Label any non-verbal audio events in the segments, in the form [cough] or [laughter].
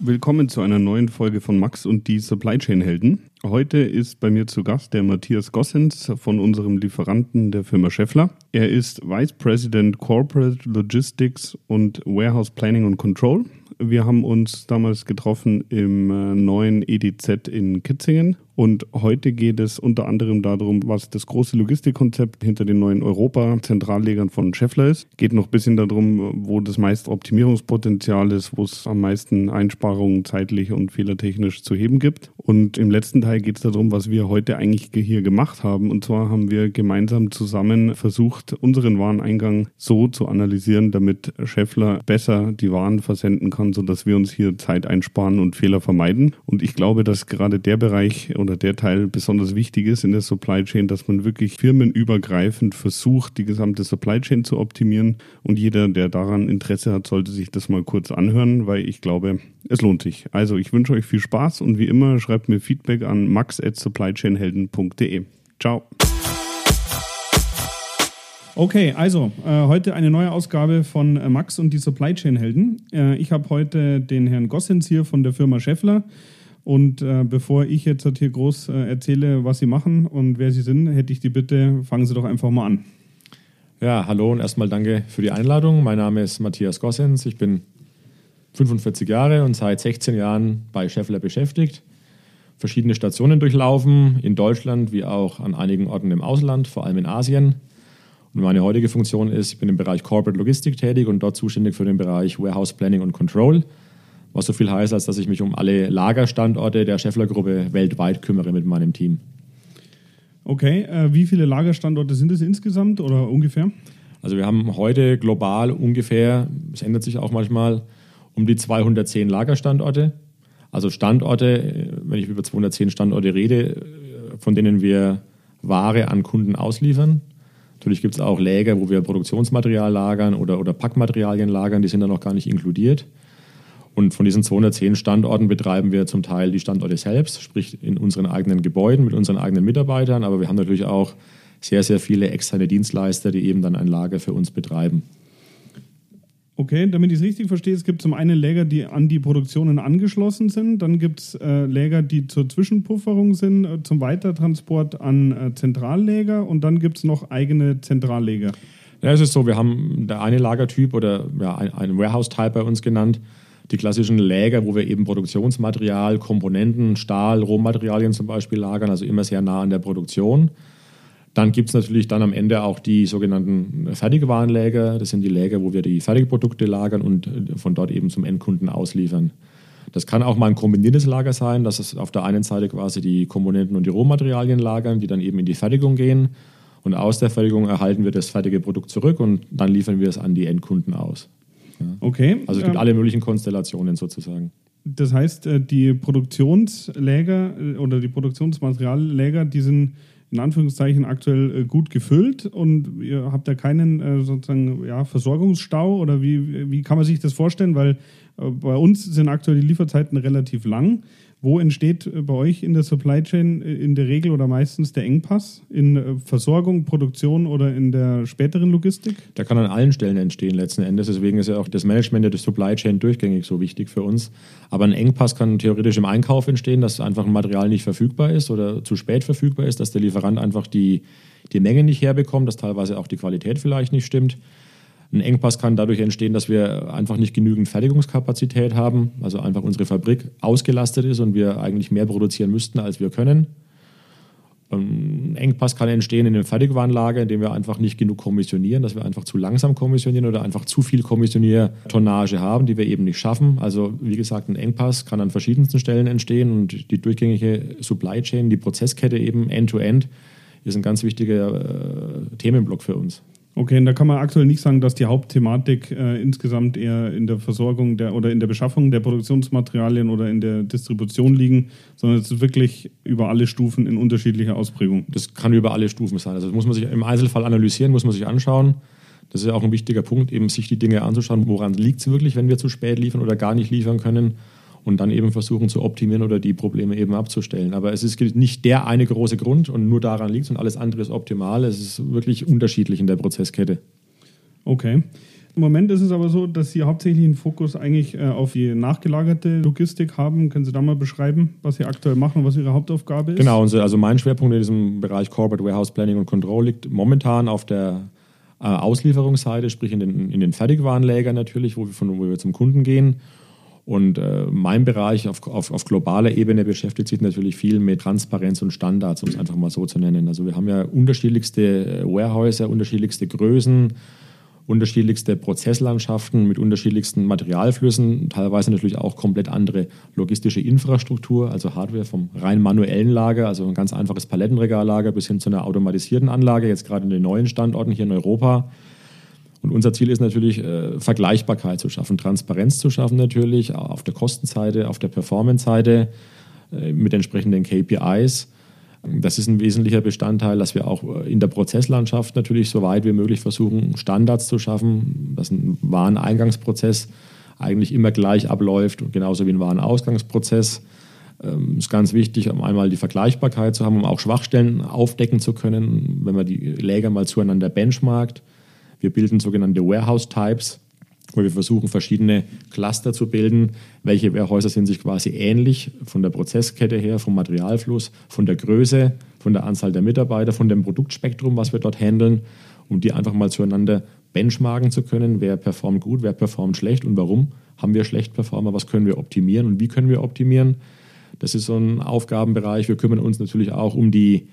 Willkommen zu einer neuen Folge von Max und die Supply Chain Helden. Heute ist bei mir zu Gast der Matthias Gossens von unserem Lieferanten der Firma Scheffler. Er ist Vice President Corporate Logistics und Warehouse Planning and Control. Wir haben uns damals getroffen im äh, neuen EDZ in Kitzingen und heute geht es unter anderem darum, was das große Logistikkonzept hinter den neuen Europa-Zentrallegern von Scheffler ist. Geht noch ein bisschen darum, wo das meiste Optimierungspotenzial ist, wo es am meisten Einsparungen zeitlich und fehlertechnisch zu heben gibt. Und im letzten Teil geht es darum, was wir heute eigentlich hier gemacht haben. Und zwar haben wir gemeinsam zusammen versucht, unseren Wareneingang so zu analysieren, damit Scheffler besser die Waren versenden kann, sodass wir uns hier Zeit einsparen und Fehler vermeiden. Und ich glaube, dass gerade der Bereich oder der Teil besonders wichtig ist in der Supply Chain, dass man wirklich firmenübergreifend versucht, die gesamte Supply Chain zu optimieren. Und jeder, der daran Interesse hat, sollte sich das mal kurz anhören, weil ich glaube, es lohnt sich. Also ich wünsche euch viel Spaß und wie immer schreibt mir Feedback an max.supplychainhelden.de. Ciao. Okay, also äh, heute eine neue Ausgabe von äh, Max und die Supply Chain Helden. Äh, ich habe heute den Herrn Gossens hier von der Firma Scheffler. Und äh, bevor ich jetzt hier groß äh, erzähle, was Sie machen und wer Sie sind, hätte ich die Bitte, fangen Sie doch einfach mal an. Ja, hallo und erstmal danke für die Einladung. Mein Name ist Matthias Gossens. Ich bin 45 Jahre und seit 16 Jahren bei Scheffler beschäftigt. Verschiedene Stationen durchlaufen, in Deutschland wie auch an einigen Orten im Ausland, vor allem in Asien. Und meine heutige Funktion ist, ich bin im Bereich Corporate Logistik tätig und dort zuständig für den Bereich Warehouse Planning und Control was so viel heißt, als dass ich mich um alle Lagerstandorte der Scheffler-Gruppe weltweit kümmere mit meinem Team. Okay, äh, wie viele Lagerstandorte sind es insgesamt oder ungefähr? Also wir haben heute global ungefähr, es ändert sich auch manchmal, um die 210 Lagerstandorte. Also Standorte, wenn ich über 210 Standorte rede, von denen wir Ware an Kunden ausliefern. Natürlich gibt es auch Läger, wo wir Produktionsmaterial lagern oder, oder Packmaterialien lagern, die sind da noch gar nicht inkludiert. Und von diesen 210 Standorten betreiben wir zum Teil die Standorte selbst, sprich in unseren eigenen Gebäuden mit unseren eigenen Mitarbeitern. Aber wir haben natürlich auch sehr, sehr viele externe Dienstleister, die eben dann ein Lager für uns betreiben. Okay, damit ich es richtig verstehe, es gibt zum einen Läger, die an die Produktionen angeschlossen sind, dann gibt es äh, Läger, die zur Zwischenpufferung sind, äh, zum Weitertransport an äh, Zentralläger und dann gibt es noch eigene Zentralläger. Ja, es ist so, wir haben der eine Lagertyp oder ja, ein, ein Warehouse-Type bei uns genannt, die klassischen Läger, wo wir eben Produktionsmaterial, Komponenten, Stahl, Rohmaterialien zum Beispiel lagern, also immer sehr nah an der Produktion. Dann gibt es natürlich dann am Ende auch die sogenannten Fertigwarenläger. Das sind die Läger, wo wir die Fertigprodukte lagern und von dort eben zum Endkunden ausliefern. Das kann auch mal ein kombiniertes Lager sein, dass es auf der einen Seite quasi die Komponenten und die Rohmaterialien lagern, die dann eben in die Fertigung gehen. Und aus der Fertigung erhalten wir das fertige Produkt zurück und dann liefern wir es an die Endkunden aus. Okay. Also es gibt ähm, alle möglichen Konstellationen sozusagen. Das heißt, äh, die Produktionsläger äh, oder die Produktionsmaterialläger, die sind in Anführungszeichen aktuell äh, gut gefüllt und ihr habt da keinen sozusagen ja, Versorgungsstau oder wie, wie kann man sich das vorstellen? Weil bei uns sind aktuell die Lieferzeiten relativ lang. Wo entsteht äh, bei euch in der Supply Chain äh, in der Regel oder meistens der Engpass? In äh, Versorgung, Produktion oder in der späteren Logistik? Der kann an allen Stellen entstehen letzten Endes. Deswegen ist ja auch das Management der Supply Chain durchgängig so wichtig für uns. Aber ein Engpass kann theoretisch im Einkauf entstehen, dass einfach ein Material nicht verfügbar ist oder zu spät verfügbar ist, dass der Lieferant einfach die, die Menge nicht herbekommt, dass teilweise auch die Qualität vielleicht nicht stimmt. Ein Engpass kann dadurch entstehen, dass wir einfach nicht genügend Fertigungskapazität haben, also einfach unsere Fabrik ausgelastet ist und wir eigentlich mehr produzieren müssten, als wir können. Ein Engpass kann entstehen in dem Fertigwarenlager, indem wir einfach nicht genug kommissionieren, dass wir einfach zu langsam kommissionieren oder einfach zu viel Kommissioniertonnage haben, die wir eben nicht schaffen. Also wie gesagt, ein Engpass kann an verschiedensten Stellen entstehen und die durchgängige Supply Chain, die Prozesskette eben end-to-end, -End, ist ein ganz wichtiger äh, Themenblock für uns. Okay, und da kann man aktuell nicht sagen, dass die Hauptthematik äh, insgesamt eher in der Versorgung der, oder in der Beschaffung der Produktionsmaterialien oder in der Distribution liegen, sondern es ist wirklich über alle Stufen in unterschiedlicher Ausprägung. Das kann über alle Stufen sein. Also das muss man sich im Einzelfall analysieren, muss man sich anschauen. Das ist ja auch ein wichtiger Punkt, eben sich die Dinge anzuschauen, woran liegt es wirklich, wenn wir zu spät liefern oder gar nicht liefern können und dann eben versuchen zu optimieren oder die Probleme eben abzustellen. Aber es ist nicht der eine große Grund und nur daran liegt es und alles andere ist optimal. Es ist wirklich unterschiedlich in der Prozesskette. Okay. Im Moment ist es aber so, dass Sie hauptsächlich einen Fokus eigentlich äh, auf die nachgelagerte Logistik haben. Können Sie da mal beschreiben, was Sie aktuell machen und was Ihre Hauptaufgabe ist? Genau, also mein Schwerpunkt in diesem Bereich Corporate Warehouse Planning und Control liegt momentan auf der äh, Auslieferungsseite, sprich in den, in den Fertigwarenlägern natürlich, wo wir, von, wo wir zum Kunden gehen. Und äh, mein Bereich auf, auf, auf, globaler Ebene beschäftigt sich natürlich viel mit Transparenz und Standards, um es einfach mal so zu nennen. Also wir haben ja unterschiedlichste äh, Warehäuser, unterschiedlichste Größen, unterschiedlichste Prozesslandschaften mit unterschiedlichsten Materialflüssen, teilweise natürlich auch komplett andere logistische Infrastruktur, also Hardware vom rein manuellen Lager, also ein ganz einfaches Palettenregallager bis hin zu einer automatisierten Anlage, jetzt gerade in den neuen Standorten hier in Europa. Und unser Ziel ist natürlich, äh, Vergleichbarkeit zu schaffen, Transparenz zu schaffen natürlich, auf der Kostenseite, auf der Performance-Seite äh, mit entsprechenden KPIs das ist ein wesentlicher Bestandteil, dass wir auch in der Prozesslandschaft natürlich so weit wie möglich versuchen, Standards zu schaffen, dass ein Wareneingangsprozess eigentlich immer gleich abläuft, genauso wie ein Warenausgangsprozess. Es ähm, ist ganz wichtig, um einmal die Vergleichbarkeit zu haben, um auch Schwachstellen aufdecken zu können, wenn man die Läger mal zueinander benchmarkt. Wir bilden sogenannte Warehouse-Types, wo wir versuchen, verschiedene Cluster zu bilden. Welche Warehäuser sind sich quasi ähnlich von der Prozesskette her, vom Materialfluss, von der Größe, von der Anzahl der Mitarbeiter, von dem Produktspektrum, was wir dort handeln, um die einfach mal zueinander benchmarken zu können. Wer performt gut, wer performt schlecht und warum haben wir schlecht Performer, was können wir optimieren und wie können wir optimieren. Das ist so ein Aufgabenbereich. Wir kümmern uns natürlich auch um die,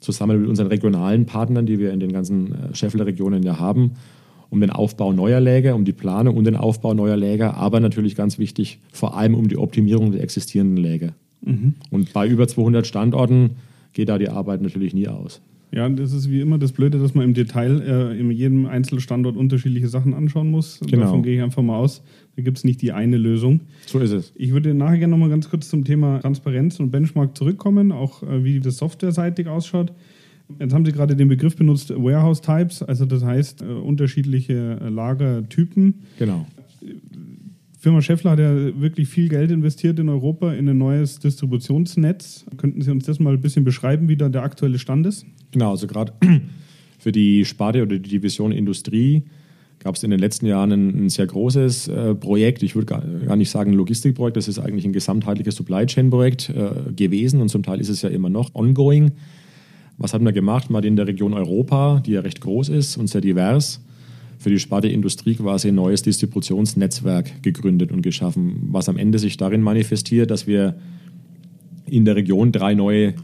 zusammen mit unseren regionalen Partnern, die wir in den ganzen äh, Scheffler-Regionen ja haben, um den Aufbau neuer Läger, um die Planung und den Aufbau neuer Läger, aber natürlich ganz wichtig, vor allem um die Optimierung der existierenden Läger. Mhm. Und bei über 200 Standorten geht da die Arbeit natürlich nie aus. Ja, das ist wie immer das Blöde, dass man im Detail äh, in jedem Einzelstandort unterschiedliche Sachen anschauen muss. Genau. Davon gehe ich einfach mal aus. Da gibt es nicht die eine Lösung. So ist es. Ich würde nachher gerne noch mal ganz kurz zum Thema Transparenz und Benchmark zurückkommen, auch äh, wie das softwareseitig ausschaut. Jetzt haben Sie gerade den Begriff benutzt, Warehouse Types, also das heißt äh, unterschiedliche äh, Lagertypen. Genau. Firma Scheffler hat ja wirklich viel Geld investiert in Europa in ein neues Distributionsnetz. Könnten Sie uns das mal ein bisschen beschreiben, wie da der aktuelle Stand ist? Genau, also gerade [clears throat] für die Sparte oder die Division Industrie gab es in den letzten Jahren ein, ein sehr großes äh, Projekt. Ich würde gar, gar, nicht sagen Logistikprojekt, das ist eigentlich ein gesamtheitliches Supply Chain Projekt äh, gewesen und zum Teil ist es ja immer noch ongoing. Was haben wir gemacht? Mal in der Region Europa, die ja recht groß ist und sehr divers, für die Sparte Industrie quasi ein neues Distributionsnetzwerk gegründet und geschaffen, was am Ende sich darin manifestiert, dass wir in der Region drei neue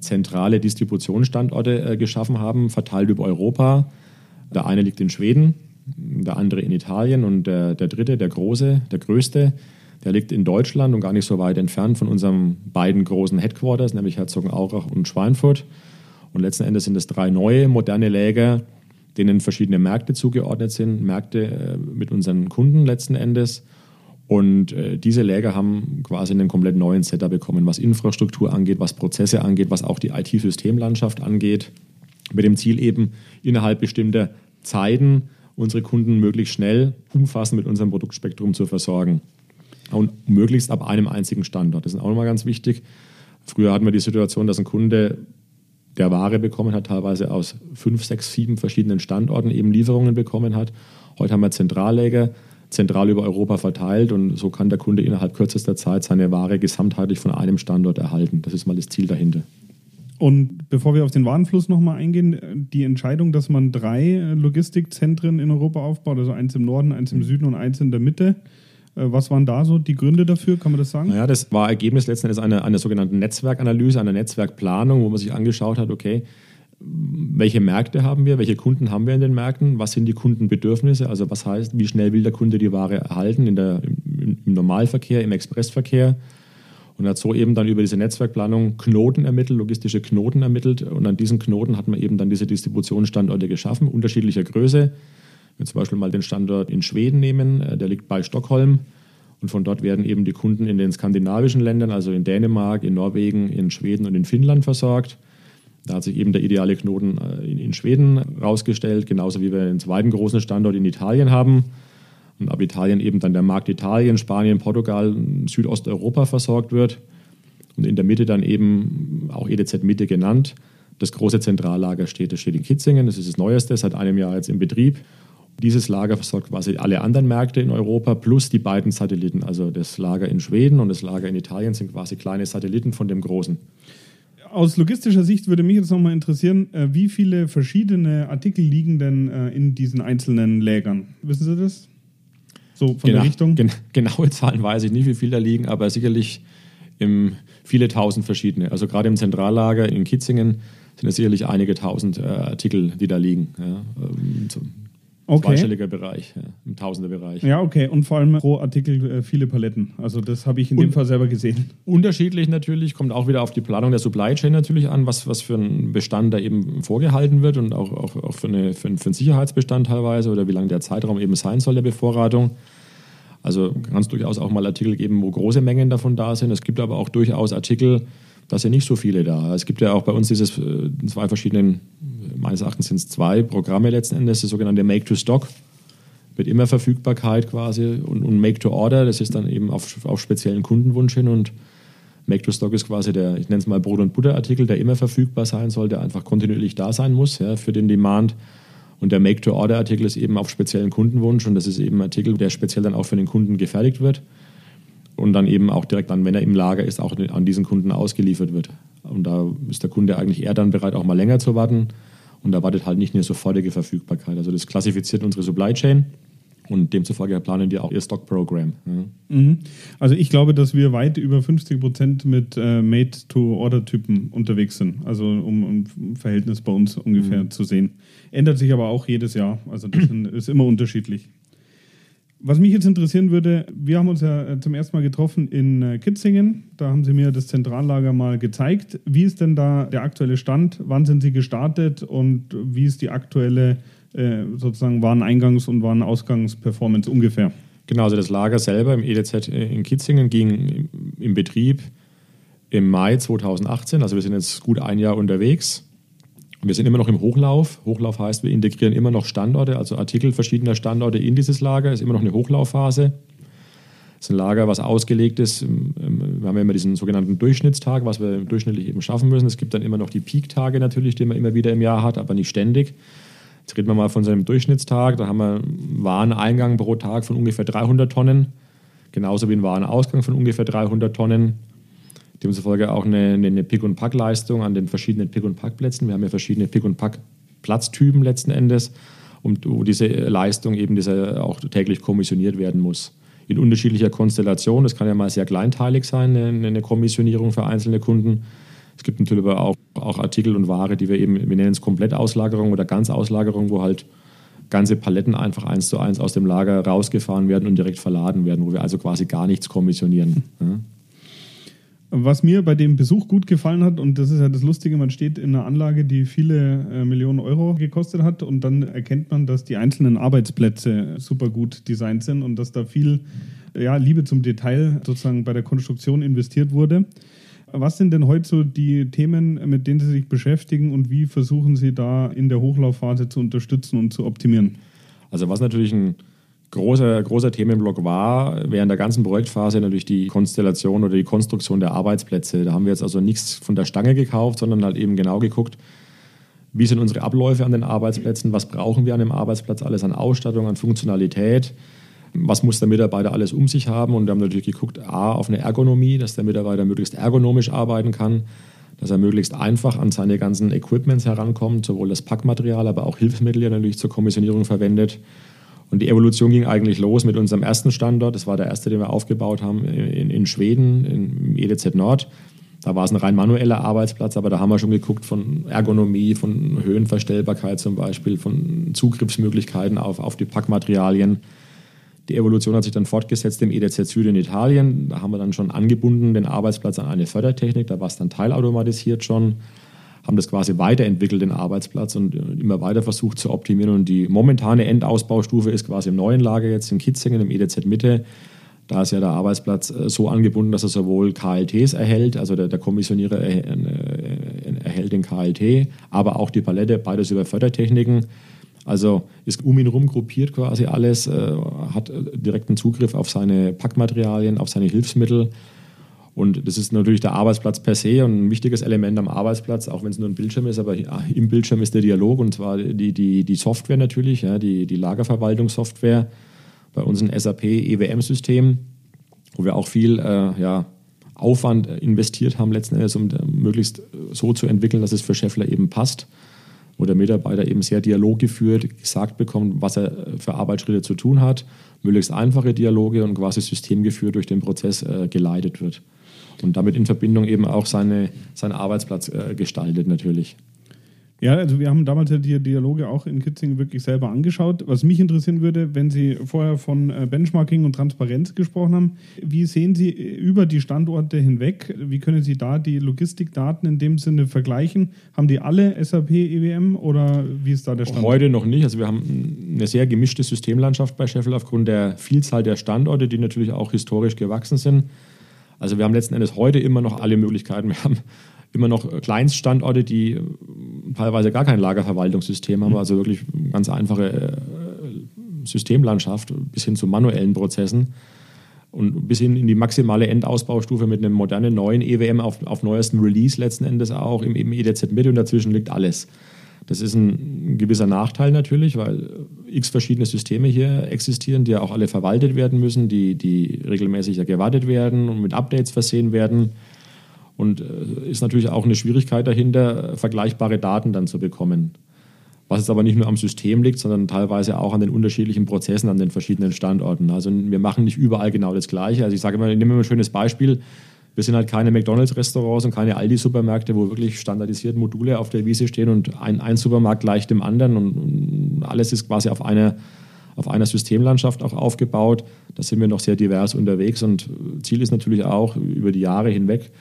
zentrale Distributionsstandorte äh, geschaffen haben, verteilt über Europa. Der eine liegt in Schweden, der andere in Italien und der, der dritte, der große, der größte, der liegt in Deutschland und gar nicht so weit entfernt von unseren beiden großen Headquarters, nämlich Herzogenaurach und Schweinfurt. Und letzten Endes sind es drei neue, moderne Läger, denen verschiedene Märkte zugeordnet sind, Märkte äh, mit unseren Kunden letzten Endes. Und äh, diese Läger haben quasi einen komplett neuen Setup bekommen, was Infrastruktur angeht, was Prozesse angeht, was auch die IT-Systemlandschaft angeht, mit dem Ziel eben innerhalb bestimmter Zeiten unsere Kunden möglichst schnell umfassend mit unserem Produktspektrum zu versorgen. Und möglichst ab einem einzigen Standort. Das ist auch nochmal ganz wichtig. Früher hatten wir die Situation, dass ein Kunde der Ware bekommen hat, teilweise aus fünf, sechs, sieben verschiedenen Standorten eben Lieferungen bekommen hat. Heute haben wir Zentralläger, zentral über Europa verteilt und so kann der Kunde innerhalb kürzester Zeit seine Ware gesamtheitlich von einem Standort erhalten. Das ist mal das Ziel dahinter. Und bevor wir auf den Warenfluss nochmal eingehen, die Entscheidung, dass man drei Logistikzentren in Europa aufbaut, also eins im Norden, eins im Süden und eins in der Mitte, was waren da so die Gründe dafür? Kann man das sagen? Naja, das war Ergebnis letzten Endes einer, einer sogenannten Netzwerkanalyse, einer Netzwerkplanung, wo man sich angeschaut hat, okay, welche Märkte haben wir, welche Kunden haben wir in den Märkten, was sind die Kundenbedürfnisse, also was heißt, wie schnell will der Kunde die Ware erhalten in der, im, im Normalverkehr, im Expressverkehr und hat so eben dann über diese Netzwerkplanung Knoten ermittelt, logistische Knoten ermittelt und an diesen Knoten hat man eben dann diese Distributionsstandorte geschaffen, unterschiedlicher Größe, wenn wir zum Beispiel mal den Standort in Schweden nehmen, äh, der liegt bei Stockholm. Und von dort werden eben die Kunden in den skandinavischen Ländern, also in Dänemark, in Norwegen, in Schweden und in Finnland versorgt. Da hat sich eben der ideale Knoten äh, in, Schweden rausgestellt, genauso wie wir einen zweiten großen Standort in Italien haben. Und ab Italien eben dann der Markt Italien, Spanien, Portugal, Südosteuropa versorgt wird. Und in der Mitte dann eben auch EDZ Mitte genannt. Das große Zentrallager steht, das steht in Kitzingen, das ist das Neueste, seit einem Jahr jetzt in Betrieb. Dieses Lager versorgt quasi alle anderen Märkte in Europa plus die beiden Satelliten. Also das Lager in Schweden und das Lager in Italien sind quasi kleine Satelliten von dem großen. Aus logistischer Sicht würde mich jetzt nochmal interessieren, äh, wie viele verschiedene Artikel liegen denn äh, in diesen einzelnen Lägern? Wissen Sie das? So von genau, der Richtung? Gen [laughs] genaue Zahlen weiß ich nicht, wie viele da liegen, aber sicherlich im, viele tausend verschiedene. Also gerade im Zentrallager in Kitzingen sind es sicherlich einige tausend äh, Artikel, die da liegen. Ja, ähm, Okay. Zweistelliger Bereich, ja, im Tausenderbereich. Ja, okay. Und vor allem pro Artikel äh, viele Paletten. Also das habe ich in Und dem Fall selber gesehen. Unterschiedlich natürlich, kommt auch wieder auf die Planung der Supply Chain natürlich an, was, was für ein Bestand da eben vorgehalten wird und auch, auch, auch für, eine, für, einen, für einen Sicherheitsbestand teilweise oder wie lang der Zeitraum eben sein soll der Bevorratung. Also kann es durchaus auch mal Artikel geben, wo große Mengen davon da sind. Es gibt aber auch durchaus Artikel, da sind nicht so viele da. Es gibt ja auch bei uns dieses äh, zwei verschiedenen, meines Erachtens sind es zwei Programme letzten Endes, das sogenannte Make-to-Stock mit immer Verfügbarkeit quasi und, und Make-to-Order, das ist dann eben auf, auf speziellen Kundenwunsch hin und Make-to-Stock ist quasi der, ich nenne es mal Brot- und Butterartikel, der immer verfügbar sein soll, der einfach kontinuierlich da sein muss ja, für den Demand. Und der Make-to-Order-Artikel ist eben auf speziellen Kundenwunsch und das ist eben ein Artikel, der speziell dann auch für den Kunden gefertigt wird und dann eben auch direkt dann, wenn er im Lager ist, auch an diesen Kunden ausgeliefert wird. Und da ist der Kunde eigentlich eher dann bereit, auch mal länger zu warten und da wartet halt nicht eine sofortige Verfügbarkeit. Also das klassifiziert unsere Supply Chain und demzufolge planen wir auch ihr Stock-Programm. Ja. Mhm. Also ich glaube, dass wir weit über 50 Prozent mit äh, Made-to-Order-Typen unterwegs sind. Also um ein Verhältnis bei uns ungefähr mhm. zu sehen. Ändert sich aber auch jedes Jahr. Also das ist immer unterschiedlich. Was mich jetzt interessieren würde, wir haben uns ja äh, zum ersten Mal getroffen in äh, Kitzingen. Da haben Sie mir das Zentrallager mal gezeigt. Wie ist denn da der aktuelle Stand? Wann sind Sie gestartet und wie ist die aktuelle äh, sozusagen Wareneingangs- und Warenausgangsperformance ungefähr? Genau, also das Lager selber im EDZ in Kitzingen ging im Betrieb im Mai 2018. Also wir sind jetzt gut ein Jahr unterwegs. Wir sind immer noch im Hochlauf. Hochlauf heißt, wir integrieren immer noch Standorte, also Artikel verschiedener Standorte in dieses Lager. Es ist immer noch eine Hochlaufphase. Es ist ein Lager, was ausgelegt ist. Ähm, ähm, wir haben ja immer diesen sogenannten Durchschnittstag, was wir durchschnittlich eben schaffen müssen. Es gibt dann immer noch die Peak-Tage natürlich, die man immer wieder im Jahr hat, aber nicht ständig. Jetzt reden wir mal von so einem Durchschnittstag. Da haben wir einen Wareneingang pro Tag von ungefähr 300 Tonnen, genauso wie einen Warenausgang von ungefähr 300 Tonnen. Demzufolge auch eine, eine Pick- und Pack-Leistung an den verschiedenen Pick- und Pack-Plätzen. Wir haben ja verschiedene Pick- und Pack-Platztypen letzten Endes, und wo diese Leistung eben diese auch täglich kommissioniert werden muss. In unterschiedlicher Konstellation. Das kann ja mal sehr kleinteilig sein, eine, eine Kommissionierung für einzelne Kunden. Es gibt natürlich aber auch, auch Artikel und Ware, die wir eben, wir nennen es Komplettauslagerung oder Ganzauslagerung, wo halt ganze Paletten einfach eins zu eins aus dem Lager rausgefahren werden und direkt verladen werden, wo wir also quasi gar nichts kommissionieren. [laughs] Was mir bei dem Besuch gut gefallen hat, und das ist ja das Lustige, man steht in einer Anlage, die viele äh, Millionen Euro gekostet hat, und dann erkennt man, dass die einzelnen Arbeitsplätze super gut designt sind und dass da viel ja, Liebe zum Detail sozusagen bei der Konstruktion investiert wurde. Was sind denn heute so die Themen, mit denen Sie sich beschäftigen und wie versuchen Sie da in der Hochlaufphase zu unterstützen und zu optimieren? Also was natürlich ein großer, großer Themenblock war während der ganzen Projektphase natürlich die Konstellation oder die Konstruktion der Arbeitsplätze. Da haben wir jetzt also nichts von der Stange gekauft, sondern halt eben genau geguckt, wie sind unsere Abläufe an den Arbeitsplätzen, was brauchen wir an dem Arbeitsplatz alles an Ausstattung, an Funktionalität, was muss der Mitarbeiter alles um sich haben. Und wir haben natürlich geguckt, a, auf eine Ergonomie, dass der Mitarbeiter möglichst ergonomisch arbeiten kann, dass er möglichst einfach an seine ganzen Equipments herankommt, sowohl das Packmaterial, aber auch Hilfsmittel ja natürlich zur Kommissionierung verwendet und die Evolution ging eigentlich los mit unserem ersten Standort. Das war der erste, den wir aufgebaut haben in, in Schweden, im EDZ Nord. Da war es ein rein manueller Arbeitsplatz, aber da haben wir schon geguckt von Ergonomie, von Höhenverstellbarkeit zum Beispiel, von Zugriffsmöglichkeiten auf, auf die Packmaterialien. Die Evolution hat sich dann fortgesetzt im EDZ Süd in Italien. Da haben wir dann schon angebunden den Arbeitsplatz an eine Fördertechnik. Da war es dann teilautomatisiert schon haben das quasi weiterentwickelt, den Arbeitsplatz und äh, immer weiter versucht zu optimieren. Und die momentane Endausbaustufe ist quasi im neuen Lager jetzt in Kitzingen, im EDZ Mitte. Da ist ja der Arbeitsplatz äh, so angebunden, dass er sowohl KLTs erhält, also der, der Kommissionierer erhält erhält den KLT, aber auch die Palette, beides über Fördertechniken. Also ist um ihn herum gruppiert quasi alles, äh, hat direkten Zugriff auf seine Packmaterialien, auf seine Hilfsmittel. Und das ist natürlich der Arbeitsplatz per se und ein wichtiges Element am Arbeitsplatz, auch wenn es nur ein Bildschirm ist, aber im Bildschirm ist der Dialog und zwar die, die, die Software natürlich, ja, die, die Lagerverwaltungssoftware bei uns ein SAP EWM-System, wo wir auch viel äh, ja, Aufwand investiert haben, letzten Endes, um möglichst so zu entwickeln, dass es für Scheffler eben passt wo der Mitarbeiter eben sehr dialoggeführt gesagt bekommt, was er für Arbeitsschritte zu tun hat, möglichst einfache Dialoge und quasi systemgeführt durch den Prozess äh, geleitet wird. Und damit in Verbindung eben auch seine, seinen Arbeitsplatz äh, gestaltet natürlich. Ja, also wir haben damals ja die Dialoge auch in Kitzingen wirklich selber angeschaut. Was mich interessieren würde, wenn Sie vorher von äh, Benchmarking und Transparenz gesprochen haben, wie sehen Sie über die Standorte hinweg? Wie können Sie da die Logistikdaten in dem Sinne vergleichen? Haben die alle SAP EWM oder wie ist da der Stand? Heute noch nicht. Also wir haben eine sehr gemischte Systemlandschaft bei Sheffield aufgrund der Vielzahl der Standorte, die natürlich auch historisch gewachsen sind. Also wir haben letzten Endes heute immer noch alle Möglichkeiten. Wir haben immer noch Kleinststandorte, die äh, teilweise gar kein Lagerverwaltungssystem haben, mhm. also wirklich ganz einfache äh, Systemlandschaft bis hin zu manuellen Prozessen und bis hin in die maximale Endausbaustufe mit einem modernen neuen EWM auf, auf neuestem Release letzten Endes auch im, im EDZ mit und dazwischen liegt alles. Das ist ein gewisser Nachteil natürlich, weil x verschiedene Systeme hier existieren, die ja auch alle verwaltet werden müssen, die, die regelmäßig ja gewartet werden und mit Updates versehen werden. Und äh, ist natürlich auch eine Schwierigkeit dahinter, vergleichbare Daten dann zu bekommen. Was jetzt aber nicht nur am System liegt, sondern teilweise auch an den unterschiedlichen Prozessen an den verschiedenen Standorten. Also wir machen nicht überall genau das Gleiche. Also ich sage immer, ich nehme mal ein schönes Beispiel. Wir sind halt keine McDonalds-Restaurants und keine Aldi-Supermärkte, wo wirklich standardisiert Module auf der Wiese stehen und ein, ein Supermarkt gleicht dem anderen und, und alles ist quasi auf einer, auf einer Systemlandschaft auch aufgebaut. Da sind wir noch sehr divers unterwegs und Ziel ist natürlich auch über die Jahre hinweg,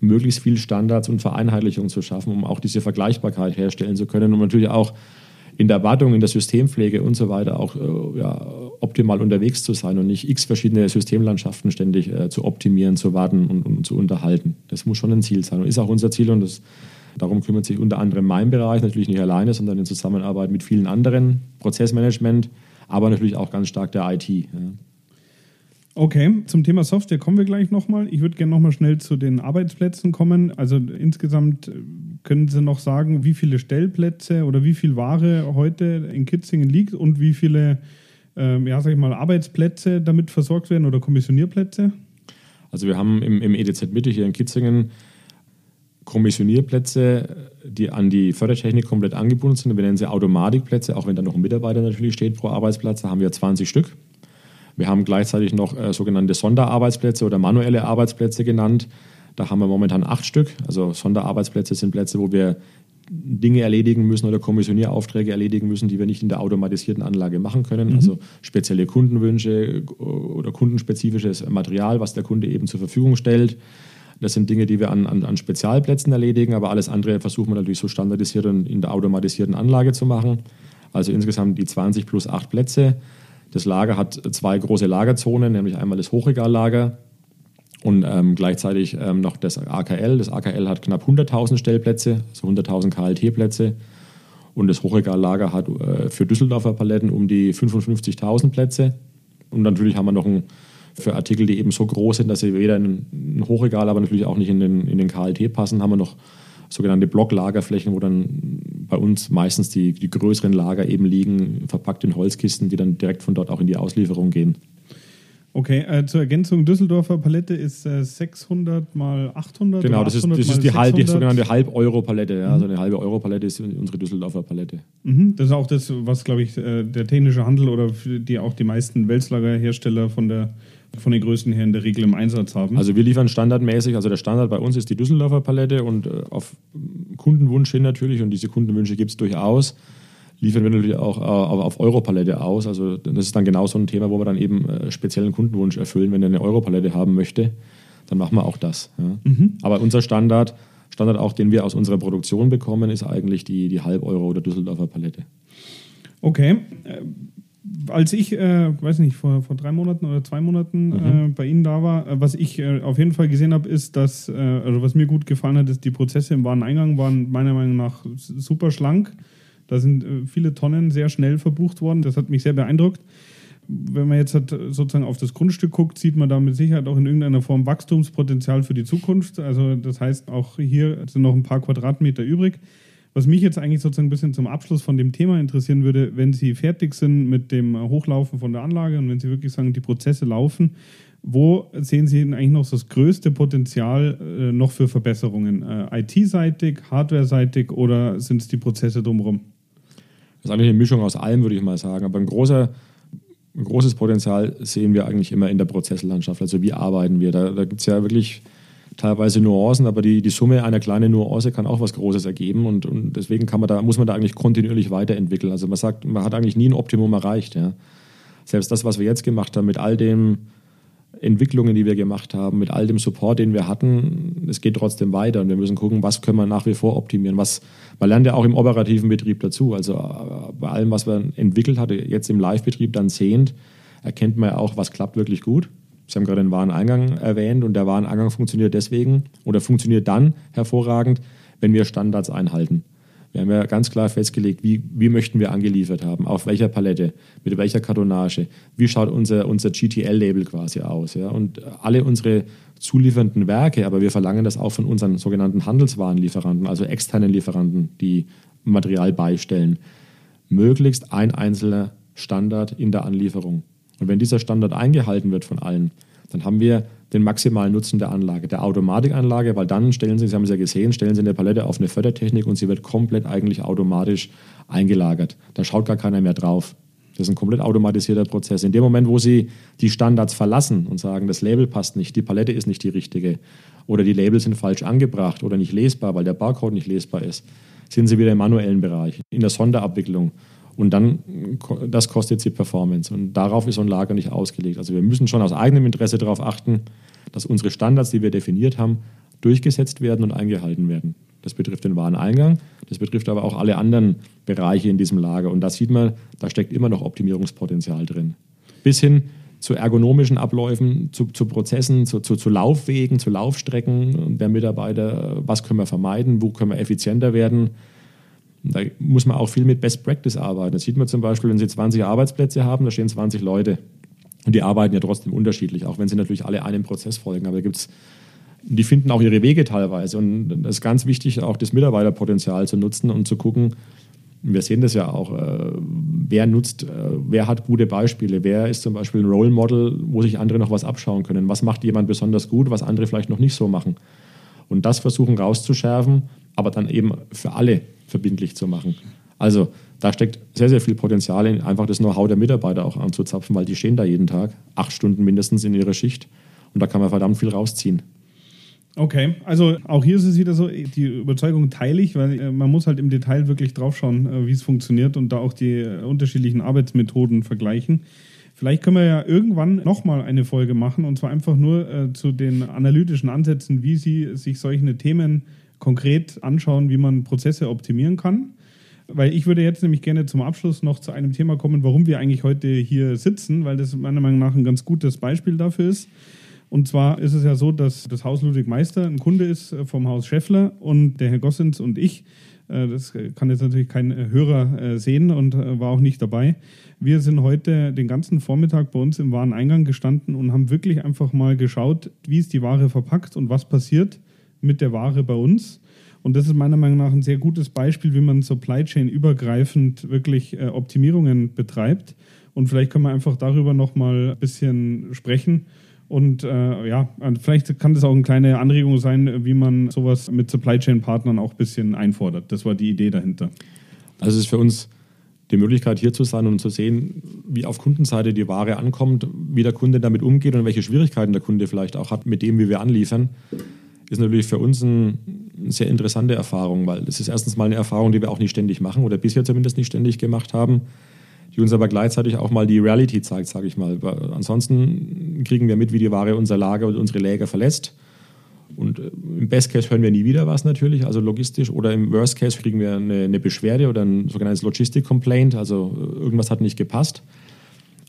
möglichst viel Standards und Vereinheitlichung zu schaffen, um auch diese Vergleichbarkeit herstellen zu können und natürlich auch in der Wartung, in der Systempflege und so weiter auch äh, ja, optimal unterwegs zu sein und nicht x verschiedene Systemlandschaften ständig äh, zu optimieren, zu warten und, und, zu unterhalten. Das muss schon ein Ziel sein und ist auch unser Ziel und das, darum kümmert sich unter anderem mein Bereich, natürlich nicht alleine, sondern in Zusammenarbeit mit vielen anderen, Prozessmanagement, aber natürlich auch ganz stark der IT. Ja. Okay, zum Thema Software kommen wir gleich nochmal. Ich würde gerne nochmal schnell zu den Arbeitsplätzen kommen. Also insgesamt äh, können Sie noch sagen, wie viele Stellplätze oder wie viel Ware heute in Kitzingen liegt und wie viele, ähm, ja, sag ich mal, Arbeitsplätze damit versorgt werden oder Kommissionierplätze? Also wir haben im, im EDZ Mitte hier in Kitzingen Kommissionierplätze, die an die Fördertechnik komplett angebunden sind. Wir nennen sie Automatikplätze, auch wenn da noch ein Mitarbeiter natürlich steht pro Arbeitsplatz. Da haben wir 20 Stück. Wir haben gleichzeitig noch äh, sogenannte Sonderarbeitsplätze oder manuelle Arbeitsplätze genannt. Da haben wir momentan acht Stück. Also Sonderarbeitsplätze sind Plätze, wo wir Dinge erledigen müssen oder Kommissionieraufträge erledigen müssen, die wir nicht in der automatisierten Anlage machen können. Mhm. Also spezielle Kundenwünsche oder kundenspezifisches Material, was der Kunde eben zur Verfügung stellt. Das sind Dinge, die wir an, an, an Spezialplätzen erledigen, aber alles andere versuchen wir natürlich so standardisiert und in der automatisierten Anlage zu machen. Also insgesamt die 20 plus 8 Plätze. Das Lager hat zwei große Lagerzonen, nämlich einmal das Hochregallager und ähm, gleichzeitig ähm, noch das AKL. Das AKL hat knapp 100.000 Stellplätze, also 100.000 KLT-Plätze. Und das Hochregallager hat äh, für Düsseldorfer Paletten um die 55.000 Plätze. Und natürlich haben wir noch ein, für Artikel, die eben so groß sind, dass sie weder in ein Hochregal, aber natürlich auch nicht in den, in den KLT passen, haben wir noch sogenannte Blocklagerflächen, wo dann bei uns meistens die, die größeren Lager eben liegen, verpackt in Holzkisten, die dann direkt von dort auch in die Auslieferung gehen. Okay, äh, zur Ergänzung, Düsseldorfer Palette ist äh, 600 mal 800. Genau, das ist, das ist die, halb, die sogenannte Halb-Euro-Palette. Ja? Mhm. Also eine halbe Euro-Palette ist unsere Düsseldorfer Palette. Mhm. Das ist auch das, was, glaube ich, äh, der technische Handel oder die auch die meisten Wälzlagerhersteller von der von den Größen her in der Regel im Einsatz haben? Also wir liefern standardmäßig, also der Standard bei uns ist die Düsseldorfer Palette und äh, auf Kundenwunsch hin natürlich, und diese Kundenwünsche gibt es durchaus, liefern wir natürlich auch äh, auf Europalette aus. Also das ist dann genau so ein Thema, wo wir dann eben äh, speziellen Kundenwunsch erfüllen. Wenn er eine Europalette haben möchte, dann machen wir auch das. Ja. Mhm. Aber unser Standard, Standard auch, den wir aus unserer Produktion bekommen, ist eigentlich die, die Halb-Euro- oder Düsseldorfer Palette. Okay als ich, äh, weiß nicht, vor, vor drei Monaten oder zwei Monaten mhm. äh, bei Ihnen da war, äh, was ich äh, auf jeden Fall gesehen habe, ist, dass, äh, also was mir gut gefallen hat, ist, die Prozesse im Wareneingang waren meiner Meinung nach super schlank. Da sind äh, viele Tonnen sehr schnell verbucht worden. Das hat mich sehr beeindruckt. Wenn man jetzt halt sozusagen auf das Grundstück guckt, sieht man da mit Sicherheit auch in irgendeiner Form Wachstumspotenzial für die Zukunft. Also das heißt, auch hier sind noch ein paar Quadratmeter übrig. Was mich jetzt eigentlich sozusagen ein bisschen zum Abschluss von dem Thema interessieren würde, wenn Sie fertig sind mit dem Hochlaufen von der Anlage und wenn Sie wirklich sagen, die Prozesse laufen, wo sehen Sie denn eigentlich noch das größte Potenzial äh, noch für Verbesserungen? Äh, IT-seitig, Hardware-seitig oder sind es die Prozesse drumherum? Das ist eigentlich eine Mischung aus allem, würde ich mal sagen. Aber ein, großer, ein großes Potenzial sehen wir eigentlich immer in der Prozesslandschaft. Also wie arbeiten wir? Da, da gibt es ja wirklich teilweise Nuancen, aber die, die Summe einer kleinen Nuance kann auch was Großes ergeben und, und deswegen kann man da, muss man da eigentlich kontinuierlich weiterentwickeln. Also man sagt, man hat eigentlich nie ein Optimum erreicht. Ja. Selbst das, was wir jetzt gemacht haben, mit all den Entwicklungen, die wir gemacht haben, mit all dem Support, den wir hatten, es geht trotzdem weiter und wir müssen gucken, was können wir nach wie vor optimieren. Was, man lernt ja auch im operativen Betrieb dazu. Also äh, bei allem, was man entwickelt hatte, jetzt im Live-Betrieb dann sehend, erkennt man ja auch, was klappt wirklich gut Sie haben gerade den Wareneingang erwähnt und der Wareneingang funktioniert deswegen oder funktioniert dann hervorragend, wenn wir Standards einhalten. Wir haben ja ganz klar festgelegt, wie, wie möchten wir angeliefert haben, auf welcher Palette, mit welcher Kartonage, wie schaut unser, unser GTL-Label quasi aus. Ja? Und alle unsere zuliefernden Werke, aber wir verlangen das auch von unseren sogenannten Handelswarenlieferanten, also externen Lieferanten, die Material beistellen, möglichst ein einzelner Standard in der Anlieferung. Und wenn dieser Standard eingehalten wird von allen, dann haben wir den maximalen Nutzen der Anlage, der Automatikanlage, weil dann stellen Sie, Sie haben es ja gesehen, stellen Sie eine Palette auf eine Fördertechnik und sie wird komplett eigentlich automatisch eingelagert. Da schaut gar keiner mehr drauf. Das ist ein komplett automatisierter Prozess. In dem Moment, wo Sie die Standards verlassen und sagen, das Label passt nicht, die Palette ist nicht die richtige oder die Labels sind falsch angebracht oder nicht lesbar, weil der Barcode nicht lesbar ist, sind Sie wieder im manuellen Bereich, in der Sonderabwicklung. Und dann, das kostet sie Performance. Und darauf ist so ein Lager nicht ausgelegt. Also wir müssen schon aus eigenem Interesse darauf achten, dass unsere Standards, die wir definiert haben, durchgesetzt werden und eingehalten werden. Das betrifft den Wareneingang, das betrifft aber auch alle anderen Bereiche in diesem Lager. Und da sieht man, da steckt immer noch Optimierungspotenzial drin. Bis hin zu ergonomischen Abläufen, zu, zu Prozessen, zu, zu, zu, Laufwegen, zu Laufstrecken der Mitarbeiter. Was können wir vermeiden? Wo können wir effizienter werden? Da muss man auch viel mit Best Practice arbeiten. Das sieht man zum Beispiel, wenn Sie 20 Arbeitsplätze haben, da stehen 20 Leute. Und die arbeiten ja trotzdem unterschiedlich, auch wenn sie natürlich alle einem Prozess folgen. Aber da gibt's, die finden auch ihre Wege teilweise. Und das ist ganz wichtig, auch das Mitarbeiterpotenzial zu nutzen und zu gucken, wir sehen das ja auch, äh, wer nutzt, äh, wer hat gute Beispiele, wer ist zum Beispiel ein Role Model, wo sich andere noch was abschauen können, was macht jemand besonders gut, was andere vielleicht noch nicht so machen. Und das versuchen rauszuschärfen, aber dann eben für alle verbindlich zu machen. Also da steckt sehr, sehr viel Potenzial in, einfach das Know-how der Mitarbeiter auch anzuzapfen, weil die stehen da jeden Tag, acht Stunden mindestens in ihrer Schicht und da kann man verdammt viel rausziehen. Okay, also auch hier ist es wieder so, die Überzeugung teile ich, weil äh, man muss halt im Detail wirklich draufschauen, äh, wie es funktioniert und da auch die äh, unterschiedlichen Arbeitsmethoden vergleichen. Vielleicht können wir ja irgendwann nochmal eine Folge machen und zwar einfach nur äh, zu den analytischen Ansätzen, wie Sie sich solche Themen konkret anschauen, wie man Prozesse optimieren kann. Weil ich würde jetzt nämlich gerne zum Abschluss noch zu einem Thema kommen, warum wir eigentlich heute hier sitzen, weil das meiner Meinung nach ein ganz gutes Beispiel dafür ist. Und zwar ist es ja so, dass das Haus Ludwig Meister ein Kunde ist äh, vom Haus Scheffler und der Herr Gossens und ich, äh, das kann jetzt natürlich kein äh, Hörer sehen und war auch nicht dabei. Wir sind heute den ganzen Vormittag bei uns im Wareneingang gestanden und haben wirklich einfach mal geschaut, wie ist die Ware verpackt und was passiert mit der Ware bei uns. Und das ist meiner Meinung nach ein sehr gutes Beispiel, wie man Supply Chain übergreifend wirklich äh, Optimierungen betreibt. Und vielleicht können wir einfach darüber nochmal ein bisschen sprechen. Und äh, ja, vielleicht kann das auch eine kleine Anregung sein, wie man sowas mit Supply Chain Partnern auch ein bisschen einfordert. Das war die Idee dahinter. Also es ist für uns die Möglichkeit hier zu sein und zu sehen, wie auf Kundenseite die Ware ankommt, wie der Kunde damit umgeht und welche Schwierigkeiten der Kunde vielleicht auch hat mit dem, wie wir anliefern ist natürlich für uns ein, eine sehr interessante Erfahrung, weil das ist erstens mal eine Erfahrung, die wir auch nicht ständig machen oder bisher zumindest nicht ständig gemacht haben, die uns aber gleichzeitig auch mal die Reality zeigt, sage ich mal. Weil ansonsten kriegen wir mit, wie die Ware unser Lager und unsere Läger verlässt. Und äh, im Best Case hören wir nie wieder was natürlich, also logistisch. Oder im Worst Case kriegen wir eine, eine Beschwerde oder ein sogenanntes Logistic Complaint, also äh, irgendwas hat nicht gepasst.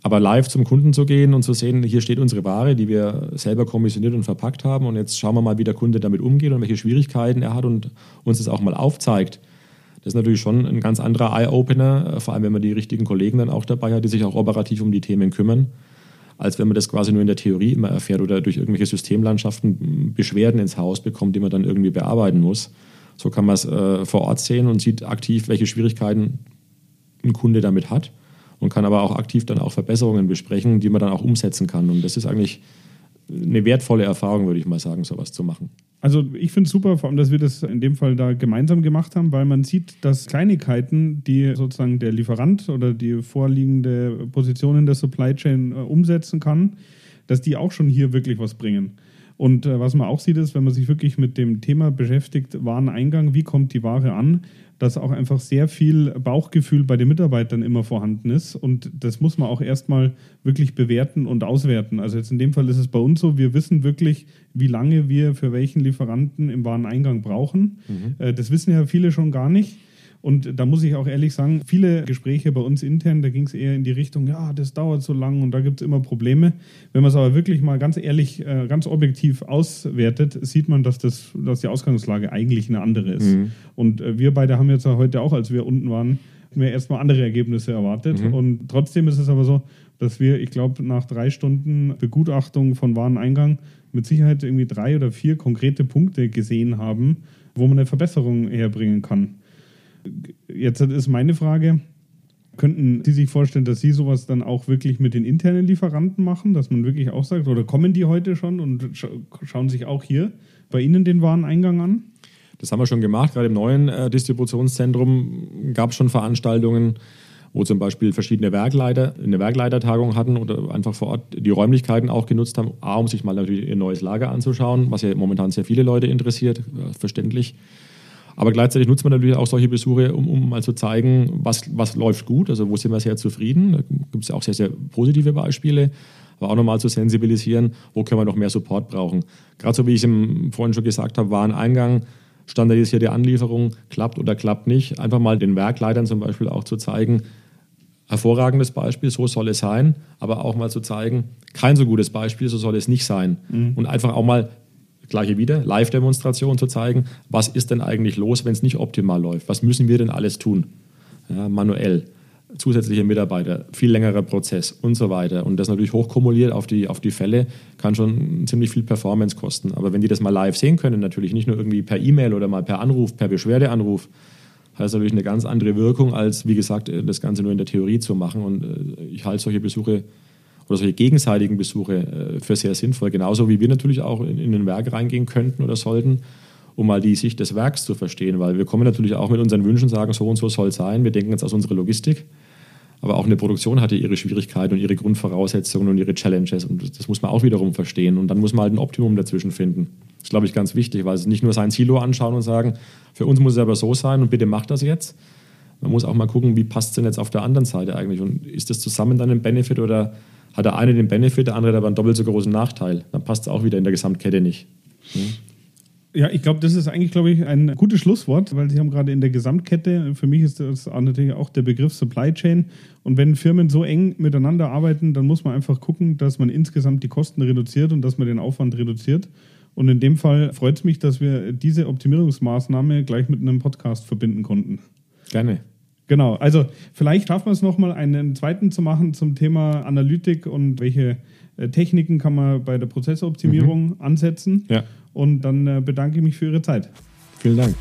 Aber live zum Kunden zu gehen und zu sehen, hier steht unsere Ware, die wir selber kommissioniert und verpackt haben und jetzt schauen wir mal, wie der Kunde damit umgeht und welche Schwierigkeiten er hat und uns das auch mal aufzeigt. Das ist natürlich schon ein ganz anderer Eye-Opener, vor allem wenn man die richtigen Kollegen dann auch dabei hat, die sich auch operativ um die Themen kümmern, als wenn man das quasi nur in der Theorie immer erfährt oder durch irgendwelche Systemlandschaften Beschwerden ins Haus bekommt, die man dann irgendwie bearbeiten muss. So kann man es äh, vor Ort sehen und sieht aktiv, welche Schwierigkeiten ein Kunde damit hat und kann aber auch aktiv dann auch Verbesserungen besprechen, die man dann auch umsetzen kann. Und das ist eigentlich eine wertvolle Erfahrung, würde ich mal sagen, sowas zu machen. Also ich finde es super, vor allem, dass wir das in dem Fall da gemeinsam gemacht haben, weil man sieht, dass Kleinigkeiten, die sozusagen der Lieferant oder die vorliegende Position in der Supply Chain äh, umsetzen kann, dass die auch schon hier wirklich was bringen. Und äh, was man auch sieht, ist, wenn man sich wirklich mit dem Thema beschäftigt, Wareneingang, wie kommt die Ware an, dass auch einfach sehr viel Bauchgefühl bei den Mitarbeitern immer vorhanden ist. Und das muss man auch erstmal wirklich bewerten und auswerten. Also jetzt in dem Fall ist es bei uns so, wir wissen wirklich, wie lange wir für welchen Lieferanten im Wareneingang brauchen. Mhm. Äh, das wissen ja viele schon gar nicht. Und da muss ich auch ehrlich sagen, viele Gespräche bei uns intern, da ging es eher in die Richtung, ja, das dauert so lang und da gibt es immer Probleme. Wenn man es aber wirklich mal ganz ehrlich, äh, ganz objektiv auswertet, sieht man, dass, das, dass die Ausgangslage eigentlich eine andere ist. Mhm. Und äh, wir beide haben jetzt heute auch, als wir unten waren, mir erstmal andere Ergebnisse erwartet. Mhm. Und trotzdem ist es aber so, dass wir, ich glaube, nach drei Stunden Begutachtung von Wareneingang mit Sicherheit irgendwie drei oder vier konkrete Punkte gesehen haben, wo man eine Verbesserung herbringen kann. Jetzt ist meine Frage, könnten Sie sich vorstellen, dass Sie sowas dann auch wirklich mit den internen Lieferanten machen, dass man wirklich auch sagt, oder kommen die heute schon und scha schauen sich auch hier bei Ihnen den Wareneingang an? Das haben wir schon gemacht. Gerade im neuen äh, Distributionszentrum gab es schon Veranstaltungen, wo zum Beispiel verschiedene Werkleiter eine Werkleitertagung hatten oder einfach vor Ort die Räumlichkeiten auch genutzt haben, A, um sich mal natürlich ihr neues Lager anzuschauen, was ja momentan sehr viele Leute interessiert, äh, verständlich. Aber gleichzeitig nutzt man natürlich auch solche Besuche, um, um mal zu zeigen, was, was läuft gut, also wo sind wir sehr zufrieden. Da gibt es auch sehr, sehr positive Beispiele. Aber auch nochmal zu sensibilisieren, wo können wir noch mehr Support brauchen. Gerade so wie ich es vorhin schon gesagt habe, war ein Eingang, standardisierte Anlieferung, klappt oder klappt nicht. Einfach mal den Werkleitern zum Beispiel auch zu zeigen, hervorragendes Beispiel, so soll es sein, aber auch mal zu zeigen, kein so gutes Beispiel, so soll es nicht sein. Mhm. Und einfach auch mal Gleiche wieder, Live-Demonstration zu zeigen, was ist denn eigentlich los, wenn es nicht optimal läuft? Was müssen wir denn alles tun? Ja, manuell, zusätzliche Mitarbeiter, viel längerer Prozess und so weiter. Und das natürlich hochkumuliert auf die, auf die Fälle kann schon ziemlich viel Performance kosten. Aber wenn die das mal live sehen können, natürlich nicht nur irgendwie per E-Mail oder mal per Anruf, per Beschwerdeanruf, hat das natürlich eine ganz andere Wirkung, als wie gesagt, das Ganze nur in der Theorie zu machen. Und äh, ich halte solche Besuche oder solche gegenseitigen Besuche äh, für sehr sinnvoll. Genauso wie wir natürlich auch in, in ein Werk reingehen könnten oder sollten, um mal die Sicht des Werks zu verstehen, weil wir kommen natürlich auch mit unseren Wünschen, sagen, so und so soll es sein. Wir denken jetzt aus unserer Logistik. Aber auch eine Produktion hatte ihre Schwierigkeiten und ihre Grundvoraussetzungen und ihre Challenges. Und das muss man auch wiederum verstehen. Und dann muss man halt ein Optimum dazwischen finden. Das ist, glaube ich, ganz wichtig, weil es nicht nur sein Silo anschauen und sagen, für uns muss es aber so sein und bitte macht das jetzt. Man muss auch mal gucken, wie passt es denn jetzt auf der anderen Seite eigentlich? Und ist das zusammen dann ein Benefit oder hat der eine den Benefit, der andere aber einen doppelt so großen Nachteil. Dann passt es auch wieder in der Gesamtkette nicht. Hm? Ja, ich glaube, das ist eigentlich, glaube ich, ein gutes Schlusswort, weil Sie haben gerade in der Gesamtkette, für mich ist das natürlich auch der Begriff Supply Chain. Und wenn Firmen so eng miteinander arbeiten, dann muss man einfach gucken, dass man insgesamt die Kosten reduziert und dass man den Aufwand reduziert. Und in dem Fall freut es mich, dass wir diese Optimierungsmaßnahme gleich mit einem Podcast verbinden konnten. Gerne. Genau, also vielleicht schaffen wir es nochmal, einen zweiten zu machen zum Thema Analytik und welche äh, Techniken kann man bei der Prozessoptimierung mhm. ansetzen. Ja. Und dann äh, bedanke ich mich für Ihre Zeit. Vielen Dank.